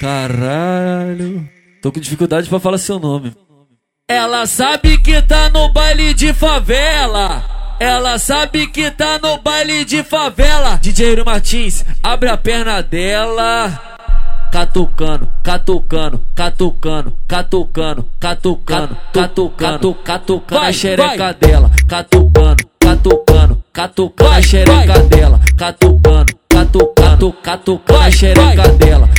Caralho. Tô com dificuldade pra falar seu nome. Ela sabe que tá no baile de favela. Ela sabe que tá no baile de favela. DJ Martins, abre a perna dela. Catucano, catucando, catucando, catucando, catucando, catucando, catucando a xereca dela. Catucando, catucando, catucando a xereca dela. Catucando, catucando, catucando a xereca dela.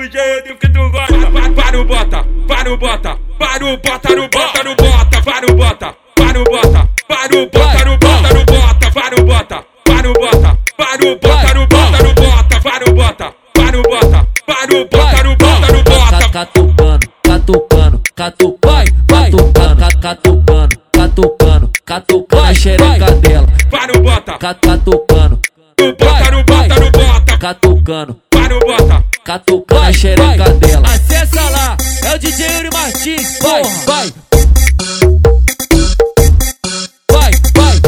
Do jeito que tu gosta. Para o bota, para o bota, para o bota, no bota, no bota, para o bota, para o bota, para o bota, no bota, no bota, para o bota, para o bota, para o bota, no bota, no bota, para o bota, para o bota, para o bota, no bota, no bota. Catucando, catucando, catucando, catucando, catucando, catucando, catucando a xereca dela. Para o bota, Catucando, no bota, no bota, no bota, catucando. Catucando a xereca dela. Acessa lá, é o DJ Yuri Martins. Vai, porra. vai. Vai, vai.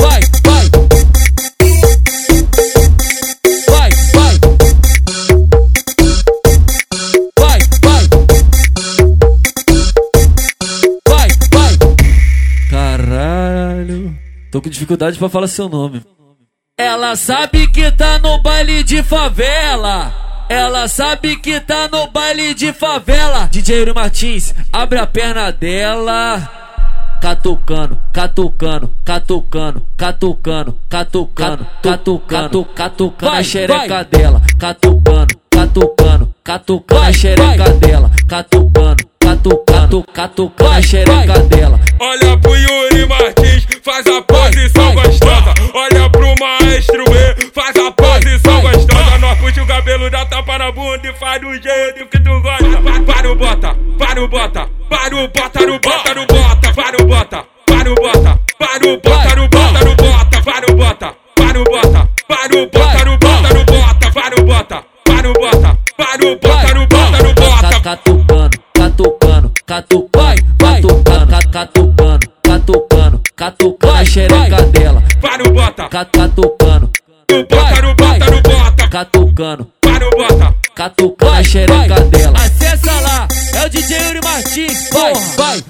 Vai, vai. Vai, vai. Vai, vai. Vai, vai. Caralho. Tô com dificuldade pra falar seu nome. Ela sabe que tá no baile de favela. Ela sabe que tá no baile de favela. DJ Yuri Martins, abre a perna dela. Catucando, catucando, catucando, catucando, catucando, catucando, catucando a xereca dela. Catucando, catucando, catucando a xereca dela. Catucando, catucando, catucando a xereca dela. Olha pro Yuri faz do jeito que tu gosta. Pa- Para o bota, para o bota, para o bota, no bota, no bota, para o bota, para o bota, para o bota, no bota, no bota, para o bota, para o bota, para o bota, no bota, no bota, para o bota, para o bota, para o bota, no bota, no bota. Catucando, catucando, catucando, catucando, catucando, catucando, catucando a xereca dela. Para o bota, Catucando, no bota, no bota, no bota, catucando, para o bota. Catucando a xereca dela. Acessa lá, é o DJ Yuri Martins. Vai, vai,